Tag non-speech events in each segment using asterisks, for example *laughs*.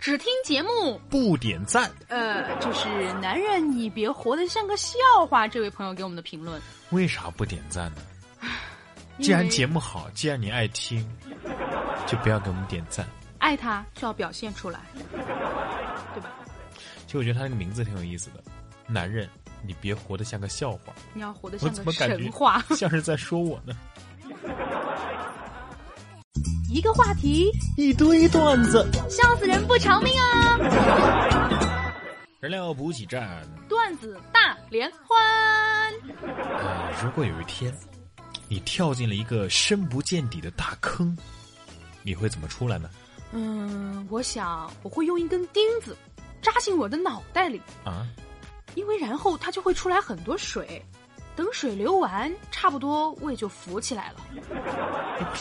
只听节目不点赞。呃，就是男人你别活得像个笑话。这位朋友给我们的评论。为啥不点赞呢？既然节目好，既然你爱听，就不要给我们点赞。爱他就要表现出来，对吧？其实我觉得他那个名字挺有意思的。男人，你别活得像个笑话。你要活得像个神话，像是在说我呢。一个话题，一堆段子，笑死人不偿命啊！燃料补给站，段子大联欢。呃，如果有一天，你跳进了一个深不见底的大坑，你会怎么出来呢？嗯，我想我会用一根钉子扎进我的脑袋里啊，因为然后它就会出来很多水。等水流完，差不多胃就浮起来了。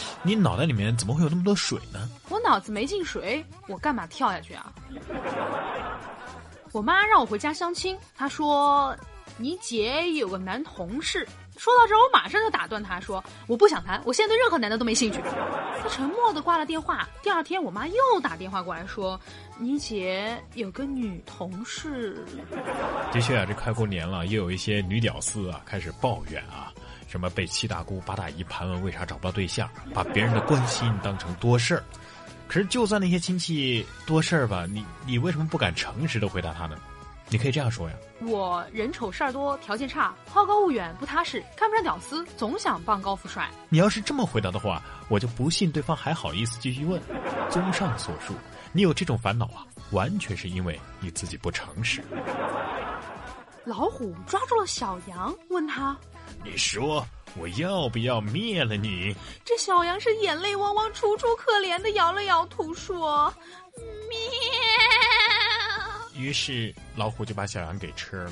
*laughs* 你脑袋里面怎么会有那么多水呢？我脑子没进水，我干嘛跳下去啊？我妈让我回家相亲，她说你姐有个男同事。说到这，我马上就打断他说：“我不想谈，我现在对任何男的都没兴趣。”他沉默的挂了电话。第二天，我妈又打电话过来说：“你姐有个女同事。”的确啊，这快过年了，又有一些女屌丝啊开始抱怨啊，什么被七大姑八大姨盘问为啥找不到对象，把别人的关心当成多事儿。可是，就算那些亲戚多事儿吧，你你为什么不敢诚实的回答他呢？你可以这样说呀，我人丑事儿多，条件差，好高骛远，不踏实，看不上屌丝，总想傍高富帅。你要是这么回答的话，我就不信对方还好意思继续问。综上所述，你有这种烦恼啊，完全是因为你自己不诚实。老虎抓住了小羊，问他：“你说我要不要灭了你？”这小羊是眼泪汪汪、楚楚可怜的摇了摇头说：“灭。”于是老虎就把小羊给吃了。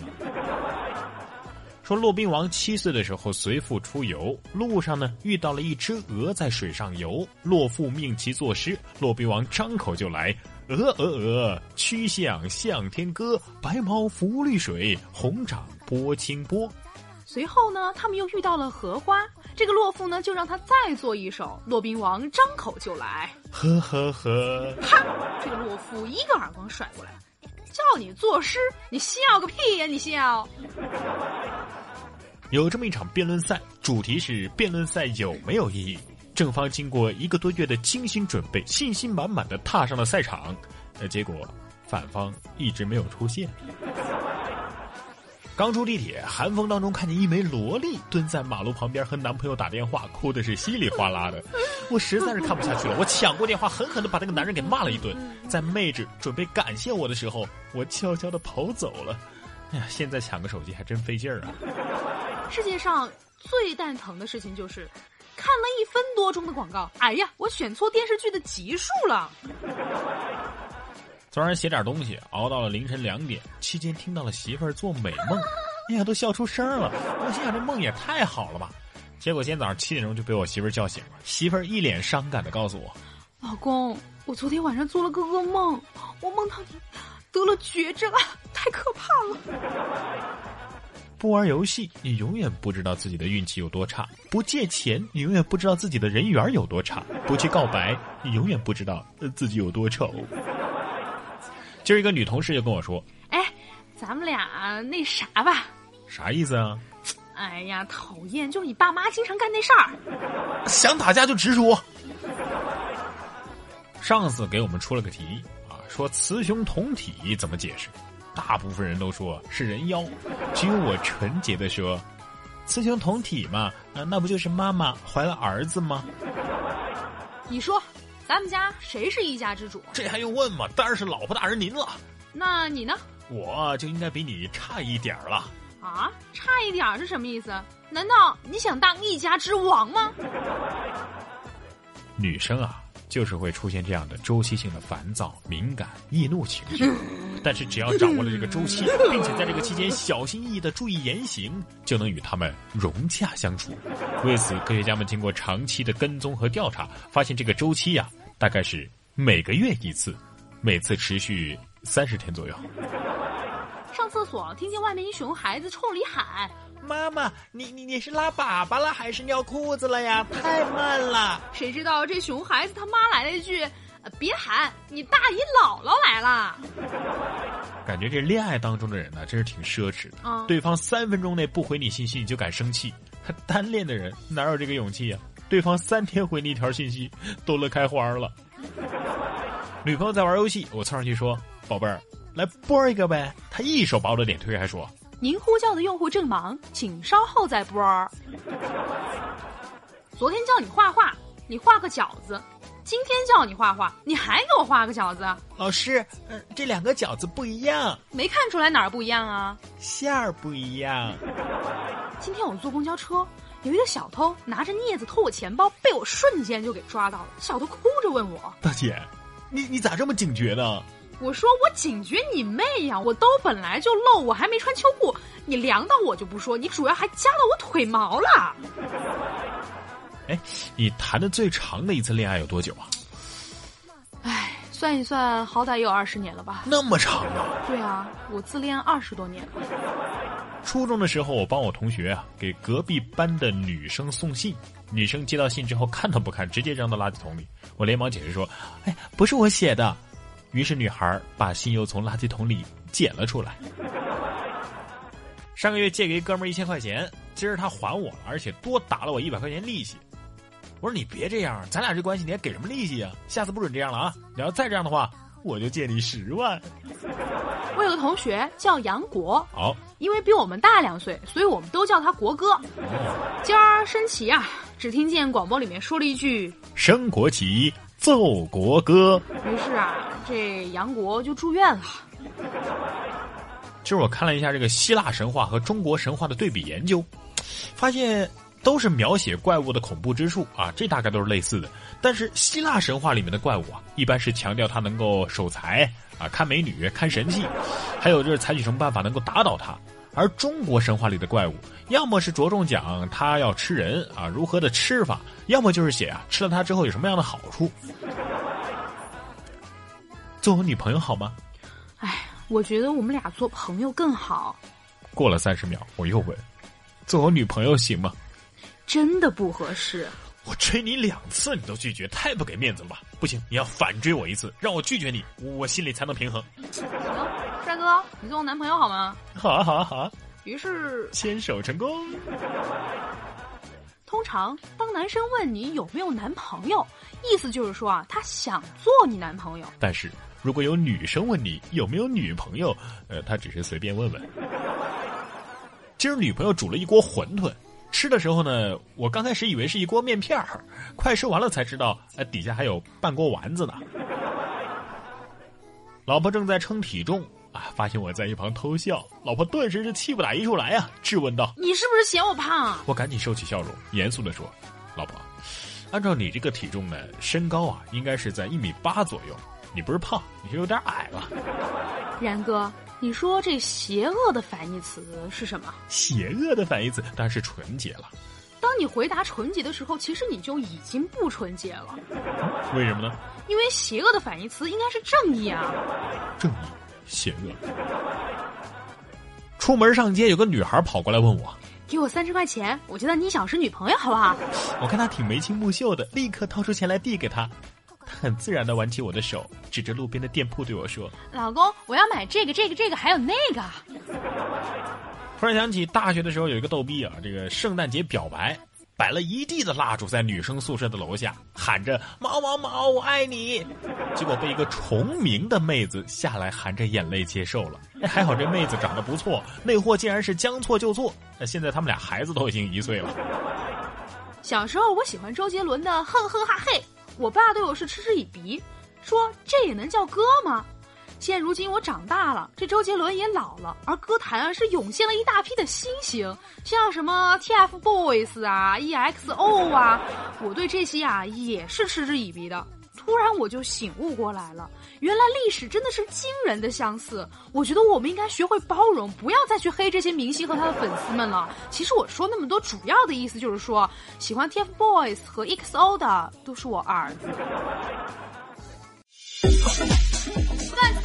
说骆宾王七岁的时候随父出游，路上呢遇到了一只鹅在水上游，骆父命其作诗，骆宾王张口就来：鹅鹅鹅，曲项向天歌，白毛浮绿水，红掌拨清波。随后呢，他们又遇到了荷花，这个骆父呢就让他再做一首，骆宾王张口就来：呵呵呵，哈，这个骆父一个耳光甩过来。叫你作诗，你笑个屁呀！你笑。*laughs* 有这么一场辩论赛，主题是辩论赛有没有意义？正方经过一个多月的精心准备，信心满满的踏上了赛场，呃，结果反方一直没有出现。刚出地铁，寒风当中看见一枚萝莉蹲在马路旁边和男朋友打电话，哭的是稀里哗啦的。我实在是看不下去了，我抢过电话，狠狠的把那个男人给骂了一顿。在妹纸准备感谢我的时候，我悄悄的跑走了。哎呀，现在抢个手机还真费劲儿啊！*laughs* 世界上最蛋疼的事情就是，看了一分多钟的广告，哎呀，我选错电视剧的集数了。昨晚写点东西，熬到了凌晨两点，期间听到了媳妇儿做美梦，*laughs* 哎呀，都笑出声了。我心想这梦也太好了吧。结果今天早上七点钟就被我媳妇儿叫醒了，媳妇儿一脸伤感的告诉我：“老公，我昨天晚上做了个噩梦，我梦到你得了绝症，太可怕了。*laughs* ”不玩游戏，你永远不知道自己的运气有多差；不借钱，你永远不知道自己的人缘有多差；不去告白，你永远不知道自己有多丑。今儿一个女同事就跟我说：“哎，咱们俩那啥吧？啥意思啊？哎呀，讨厌！就是你爸妈经常干那事儿，想打架就直说。上司给我们出了个题啊，说雌雄同体怎么解释？大部分人都说是人妖，只有我纯洁的说，雌雄同体嘛，啊，那不就是妈妈怀了儿子吗？你说。”咱们家谁是一家之主？这还用问吗？当然是老婆大人您了。那你呢？我就应该比你差一点儿了。啊，差一点儿是什么意思？难道你想当一家之王吗？女生啊，就是会出现这样的周期性的烦躁、敏感、易怒情绪。但是只要掌握了这个周期，并且在这个期间小心翼翼的注意言行，就能与他们融洽相处。为此，科学家们经过长期的跟踪和调查，发现这个周期呀、大概是每个月一次，每次持续三十天左右。上厕所听见外面一熊孩子冲里喊，妈妈，你你你是拉粑粑了还是尿裤子了呀？太慢了。谁知道这熊孩子他妈来了一句：“呃别喊，你大姨姥姥来了。感觉这恋爱当中的人呢，真是挺奢侈的。嗯对方三分钟内不回你信息，你就敢生气；单恋的人哪有这个勇气呀、对方三天回你一条信息，都乐开花了。*laughs* 女朋友在玩游戏，我凑上去说：“宝贝儿，来播一个呗。”她一手把我的脸推开，说您呼叫的用户正忙，请稍后再拨儿。昨天叫你画画，你画个饺子；今天叫你画画，你还给我画个饺子，：“老师，嗯、这两个饺子不一样，没看出来哪儿不一样啊？馅儿不一样。今天我坐公交车，有一个小偷拿着镊子偷我钱包，被我瞬间就给抓到了。小偷哭着问我，：“大姐，你你咋这么警觉呢？我说我警觉你妹呀！我兜本来就漏，我还没穿秋裤，你凉到我就不说，你主要还夹到我腿毛了。哎，你谈的最长的一次恋爱有多久啊？哎，算一算，好歹也有二十年了吧？那么长啊！对啊，我自恋二十多年。初中的时候，我帮我同学啊给隔壁班的女生送信，女生接到信之后看都不看，直接扔到垃圾桶里。我连忙解释说：“哎，不是我写的。”于是女孩把信又从垃圾桶里捡了出来。上个月借给一哥们儿一千块钱，今儿他还我了，而且多打了我一百块钱利息。我说你别这样，咱俩这关系你还给什么利息啊？下次不准这样了啊！你要再这样的话，我就借你十万。我有个同学叫杨国，好，因为比我们大两岁，所以我们都叫他国哥。今儿升旗啊，只听见广播里面说了一句，升国旗，奏国歌。于是啊，这杨国就住院了。就是我看了一下这个希腊神话和中国神话的对比研究，发现都是描写怪物的恐怖之处啊，这大概都是类似的。但是希腊神话里面的怪物啊，一般是强调它能够守财啊、看美女、看神器，还有就是采取什么办法能够打倒它。而中国神话里的怪物，要么是着重讲它要吃人啊，如何的吃法，要么就是写啊吃了它之后有什么样的好处。做我女朋友好吗？哎，我觉得我们俩做朋友更好，过了三十秒，我又问：“做我女朋友行吗真的不合适。？”我追你两次，你都拒绝，太不给面子了吧？不行，你要反追我一次，让我拒绝你，我心里才能平衡。哥，你做我男朋友好吗？好啊，好啊，好啊！于是，牵手成功。通常当男生问你有没有男朋友，意思就是说啊，他想做你男朋友。但是如果有女生问你有没有女朋友，呃，他只是随便问问。今儿女朋友煮了一锅馄饨，吃的时候呢，我刚开始以为是一锅面片儿，快吃完了才知道，呃，底下还有半锅丸子呢。老婆正在称体重啊，发现我在一旁偷笑，老婆顿时是气不打一处来啊，质问道你是不是嫌我胖啊？：“我赶紧收起笑容，严肃地说，老婆，按照你这个体重呢，身高啊应该是在一米八左右，你不是胖，你是有点矮了。然哥，你说这邪恶的反义词是什么？邪恶的反义词当然是纯洁了，当你回答纯洁的时候，其实你就已经不纯洁了，为什么呢？因为邪恶的反义词应该是正义啊。正义，邪恶。出门上街，有个女孩跑过来问我，给我三十块钱，我就当你想是女朋友，好不好？我看她挺眉清目秀的，立刻掏出钱来递给她。她很自然的挽起我的手，指着路边的店铺对我说老公，我要买这个、这个、这个，还有那个。*laughs* “突然想起大学的时候有一个逗逼啊，这个圣诞节表白，摆了一地的蜡烛在女生宿舍的楼下，喊着‘毛毛毛，我爱你’，结果被一个重名的妹子下来含着眼泪接受了。还好这妹子长得不错，那货竟然是将错就错。那现在他们俩孩子都已经一岁了。小时候我喜欢周杰伦的《哼哼哈嘿》，我爸对我是嗤之以鼻，说这也能叫歌吗？现如今我长大了，这周杰伦也老了，而歌坛啊是涌现了一大批的新星，像什么 TFBOYS 啊、EXO 啊，我对这些啊也是嗤之以鼻的。突然我就醒悟过来了，原来历史真的是惊人的相似。我觉得我们应该学会包容，不要再去黑这些明星和他的粉丝们了。其实我说那么多，主要的意思就是说，喜欢 TFBOYS 和 EXO 的都是我儿子。*laughs*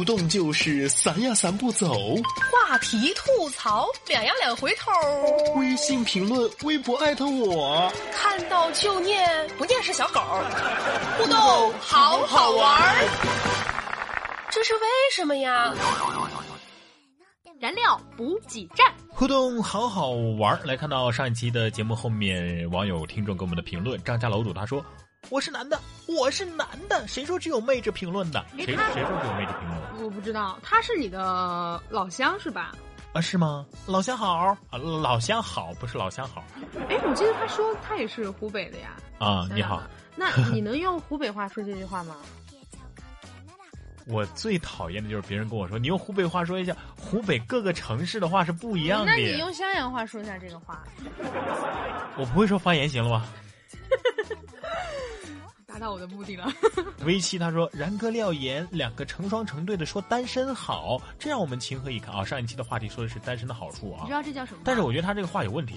互动就是散呀散不走，话题吐槽两呀两回头，微信评论、微博艾特我，看到就念，不念是小狗。*laughs* 互动好好玩，这是为什么呀？燃料补给站，互动好好玩。来看到上一期的节目后面，网友听众给我们的评论，张家楼主他说。我是男的，我是男的，谁说只有妹子评论的？谁谁说只有妹子评论？我不知道，他是你的老乡是吧？啊，是吗？老乡好啊，老乡好，不是老乡好。哎，我记得他说他也是湖北的呀。啊，你好。那你能用湖北话说这句话吗？*laughs* 我最讨厌的就是别人跟我说，你用湖北话说一下，湖北各个城市的话是不一样的。那你用襄阳话说一下这个话。*laughs* 我不会说方言，行了吗？到我的目的了。*laughs* 微七他说：“然哥廖岩两个成双成对的说单身好，这让我们情何以堪啊！”上一期的话题说的是单身的好处啊，你知道这叫什么？但是我觉得他这个话有问题，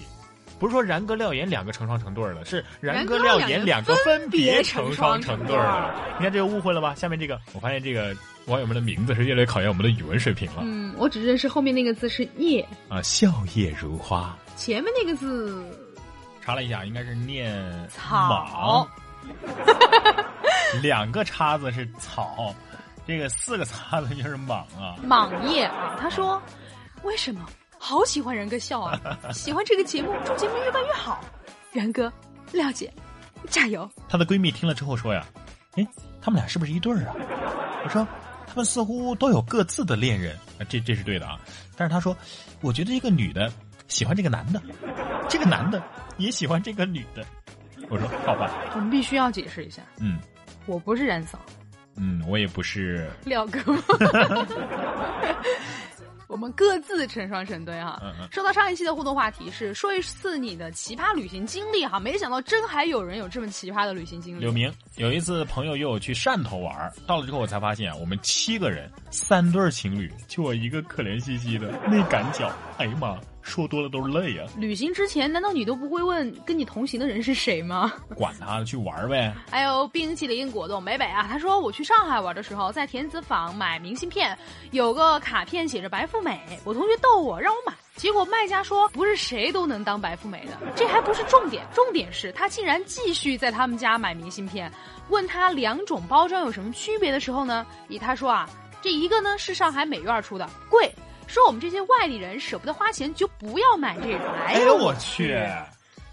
不是说然哥廖岩两个成双成对了，是然哥廖岩两个分别成双成对了。你看这个误会了吧？下面这个，我发现这个网友们的名字是越来越考验我们的语文水平了。嗯，我只认识后面那个字是叶啊，笑靥如花。前面那个字查了一下，应该是念草。*laughs* 两个叉子是草，这个四个叉子就是莽啊。莽叶啊，他说：“为什么好喜欢然哥笑啊？*laughs* 喜欢这个节目，祝节目越办越好。然哥，廖姐，加油！”她的闺蜜听了之后说呀：“哎，他们俩是不是一对儿啊？”我说：“他们似乎都有各自的恋人啊，这这是对的啊。但是她说，我觉得一个女的喜欢这个男的，这个男的也喜欢这个女的。”我说好吧，我们必须要解释一下。嗯，我不是冉嫂。嗯，我也不是 *laughs* 廖哥。*laughs* 我们各自成双成对哈。说到上一期的互动话题是说一次你的奇葩旅行经历哈，没想到真还有人有这么奇葩的旅行经历。柳明有一次朋友约我去汕头玩，到了之后我才发现我们七个人三对情侣，就我一个可怜兮兮的那赶脚。哎呀妈！说多了都是泪呀！旅行之前，难道你都不会问跟你同行的人是谁吗？管他，去玩呗。还有冰淇淋果冻北北啊，他说我去上海玩的时候，在田子坊买明信片，有个卡片写着白富美，我同学逗我让我买，结果卖家说不是谁都能当白富美的。*laughs* 这还不是重点，重点是他竟然继续在他们家买明信片。问他两种包装有什么区别的时候呢？以他说啊，这一个呢是上海美院出的，贵。说我们这些外地人舍不得花钱，就不要买这种。哎呦我去，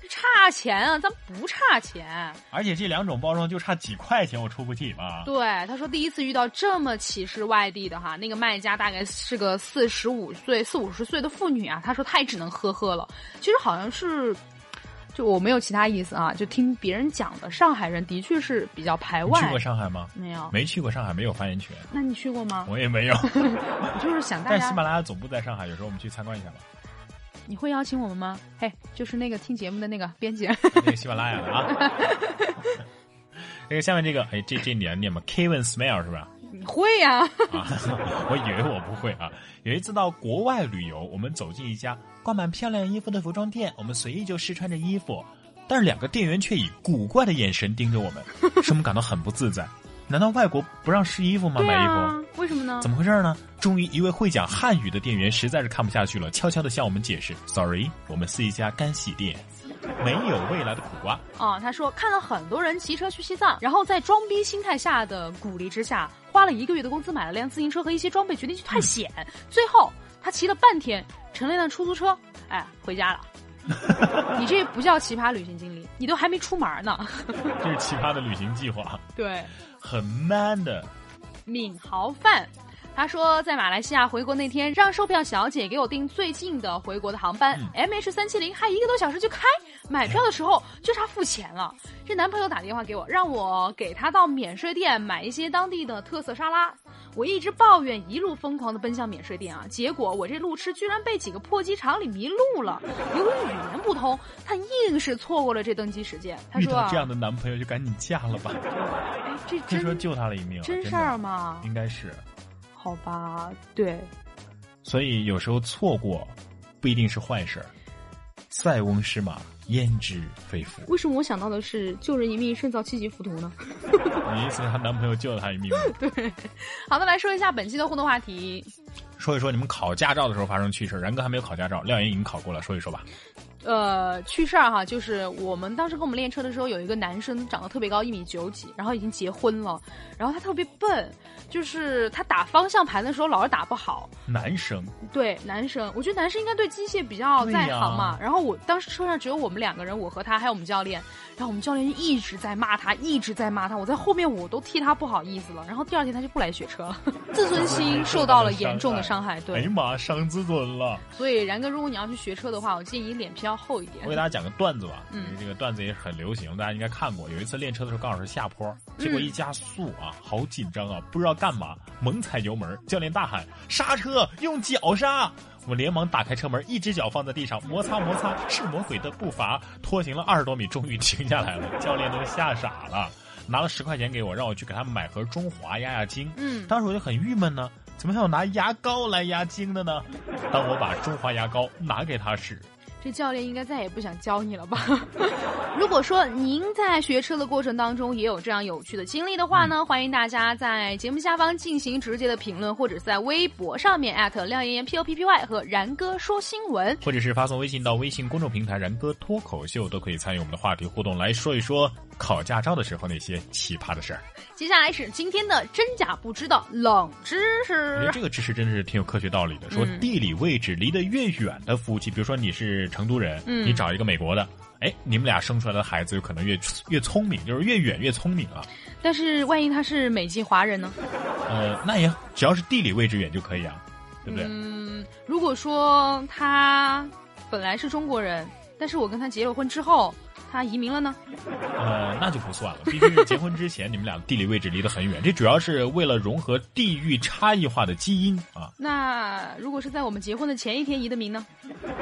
差钱啊！咱不差钱，而且这两种包装就差几块钱，我出不起嘛。对，他说第一次遇到这么歧视外地的哈，那个卖家大概是个四十五岁、四五十岁的妇女啊。他说他也只能呵呵了。其实好像是。就我没有其他意思啊，就听别人讲的。上海人的确是比较排外。去过上海吗？没有，没去过上海，没有发言权。那你去过吗？我也没有。我 *laughs* 就是想大家。*laughs* 但喜马拉雅总部在上海，有时候我们去参观一下吧。你会邀请我们吗？嘿，就是那个听节目的那个编辑。那个喜马拉雅的啊。*laughs* 那个下面这个，哎，这这你要念吗？Kevin Smell 是吧？你会呀？啊，*laughs* 我以为我不会啊。有一次到国外旅游，我们走进一家挂满漂亮衣服的服装店，我们随意就试穿着衣服，但是两个店员却以古怪的眼神盯着我们，使我们感到很不自在。难道外国不让试衣服吗？买衣服？为什么呢？怎么回事呢？终于，一位会讲汉语的店员实在是看不下去了，悄悄的向我们解释：“Sorry，我们是一家干洗店。”没有未来的苦瓜。啊，他说看了很多人骑车去西藏，然后在装逼心态下的鼓励之下，花了一个月的工资买了辆自行车和一些装备，决定去探险。最后他骑了半天，乘了一辆出租车，哎，回家了。*laughs* 你这不叫奇葩旅行经历，你都还没出门呢。*laughs* 这是奇葩的旅行计划，对，很 man 的。闵豪范。他说，在马来西亚回国那天，让售票小姐给我订最近的回国的航班，MH 三七零，还一个多小时就开。买票的时候就差付钱了。这男朋友打电话给我，让我给他到免税店买一些当地的特色沙拉。我一直抱怨，一路疯狂的奔向免税店啊，结果我这路痴居然被几个破机场里迷路了。由于语言不通，他硬是错过了这登机时间。他说：“这样的男朋友就赶紧嫁了吧。”哎，这 *laughs* 真说救他了一命，真事儿吗？应该是。好吧，对，所以有时候错过不一定是坏事。塞翁失马，焉知非福？为什么我想到的是救人一命胜造七级浮屠呢？*laughs* 你意思她男朋友救了她一命？*laughs* 对。好的，来说一下本期的互动话题。说一说你们考驾照的时候发生趣事。然哥还没有考驾照，廖岩已经考过了，说一说吧。呃，趣事儿哈，就是我们当时跟我们练车的时候，有一个男生长得特别高，一米九几，然后已经结婚了，然后他特别笨。就是他打方向盘的时候老是打不好。男生对男生，我觉得男生应该对机械比较在行嘛。然后我当时车上只有我们两个人，我和他还有我们教练。然后我们教练就一直在骂他，一直在骂他。我在后面我都替他不好意思了。然后第二天他就不来学车了，*laughs* 自尊心受到了严重的伤害。对，哎呀妈，伤自尊了。所以然哥，如果你要去学车的话，我建议你脸皮要厚一点。我给大家讲个段子吧，嗯，这个段子也很流行，大家应该看过。有一次练车的时候刚好是下坡，结果一加速啊，好紧张啊，不知道干嘛，猛踩油门，教练大喊刹车，用脚刹。我连忙打开车门，一只脚放在地上摩擦摩擦，是魔鬼的步伐，拖行了二十多米，终于停下来了。教练都吓傻了，拿了十块钱给我，让我去给他买盒中华压压惊。嗯，当时我就很郁闷呢，怎么还有拿牙膏来压惊的呢？当我把中华牙膏拿给他时。这教练应该再也不想教你了吧？*laughs* 如果说您在学车的过程当中也有这样有趣的经历的话呢，欢迎大家在节目下方进行直接的评论，或者在微博上面艾特廖岩岩 P O P P Y 和然哥说新闻，或者是发送微信到微信公众平台然哥脱口秀，都可以参与我们的话题互动，来说一说考驾照的时候那些奇葩的事儿。接下来是今天的真假不知道冷知识。这个知识真的是挺有科学道理的，说地理位置离得越远的夫妻，比如说你是。成都人，你找一个美国的，哎，你们俩生出来的孩子有可能越越聪明，就是越远越聪明啊。但是万一他是美籍华人呢？呃，那也只要是地理位置远就可以啊，对不对？嗯，如果说他本来是中国人，但是我跟他结了婚之后。他移民了呢，呃，那就不算了。毕竟是结婚之前，你们俩地理位置离得很远，这主要是为了融合地域差异化的基因啊。那如果是在我们结婚的前一天移的民呢？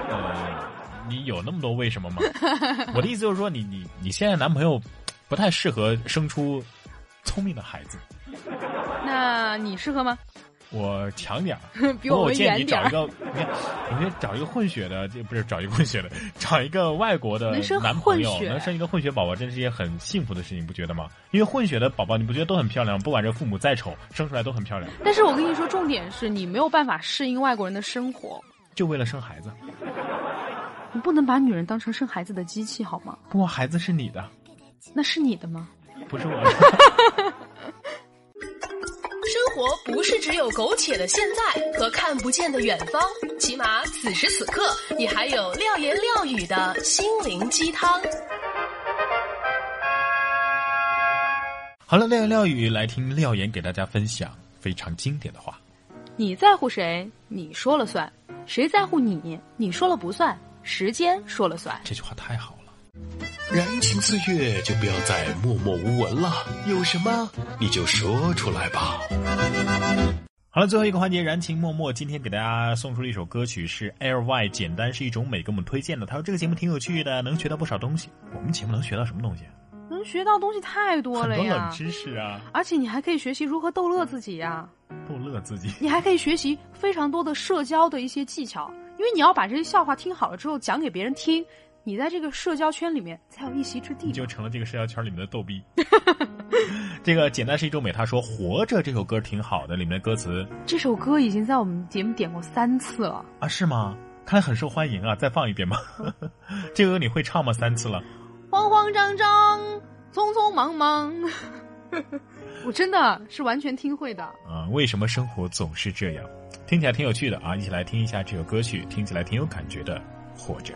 呃，你有那么多为什么吗？*laughs* 我的意思就是说，你你你现在男朋友不太适合生出聪明的孩子。那你适合吗？我强点儿，*laughs* 比我建议你找一个，你看，我觉得找一个混血的，这不是找一个混血的，找一个外国的男朋友，能生一个混血宝宝，真是一件很幸福的事情，不觉得吗？因为混血的宝宝，你不觉得都很漂亮？不管这父母再丑，生出来都很漂亮。但是我跟你说，重点是你没有办法适应外国人的生活，就为了生孩子，你不能把女人当成生孩子的机器，好吗？不过孩子是你的，那是你的吗？不是我的。*laughs* 生活不是只有苟且的现在和看不见的远方，起码此时此刻，你还有廖言廖语的心灵鸡汤。好了，廖言廖语来听廖言给大家分享非常经典的话：你在乎谁，你说了算；谁在乎你，你说了不算。时间说了算。这句话太好了。燃情岁月，就不要再默默无闻了。有什么你就说出来吧。好了，最后一个环节，燃情默默。今天给大家送出了一首歌曲，是 L Y，简单是一种美，给我们推荐的。他说这个节目挺有趣的，能学到不少东西。我们节目能学到什么东西？能学到东西太多了呀，很多冷知识啊。而且你还可以学习如何逗乐自己呀，逗乐自己。你还可以学习非常多的社交的一些技巧，因为你要把这些笑话听好了之后讲给别人听。你在这个社交圈里面才有一席之地，你就成了这个社交圈里面的逗逼。*laughs* 这个简单是一种美。他说：“活着这首歌挺好的，里面的歌词。”这首歌已经在我们节目点过三次了啊？是吗？看来很受欢迎啊！再放一遍吧？*laughs* 这个歌你会唱吗？三次了。慌慌张张，匆匆忙忙，*laughs* 我真的是完全听会的。啊，为什么生活总是这样？听起来挺有趣的啊！一起来听一下这首歌曲，听起来挺有感觉的，活着。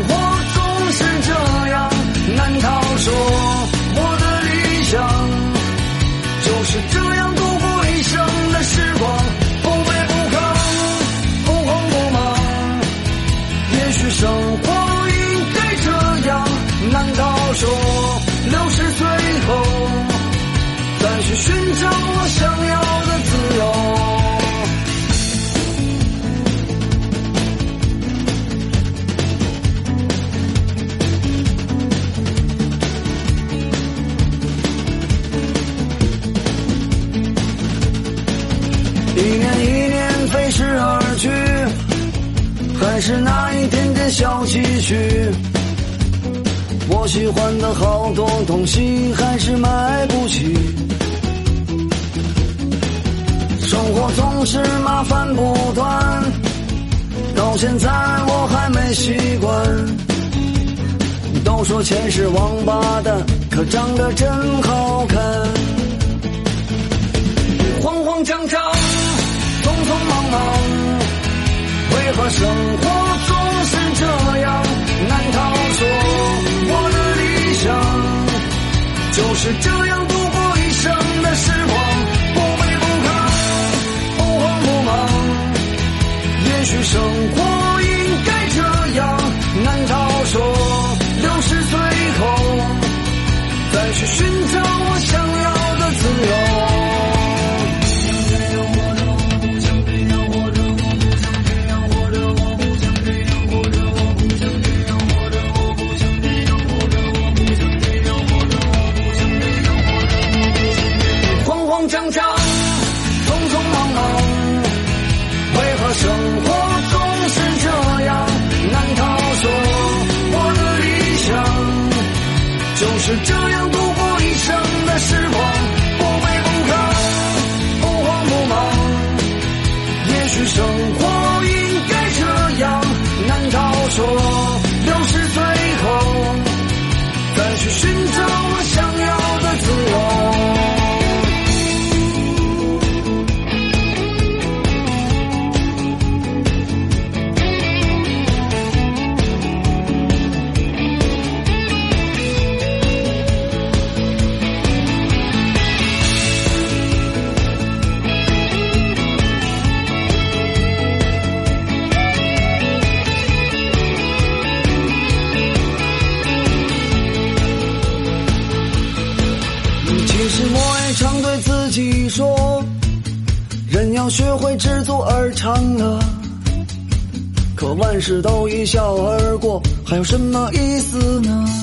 到现在我还没习惯。都说钱是王八蛋，可长得真好看。慌慌张张，匆匆忙忙，为何生活总是这样？难道说我的理想就是这样度过一生的时光？去生活。事都一笑而过，还有什么意思呢？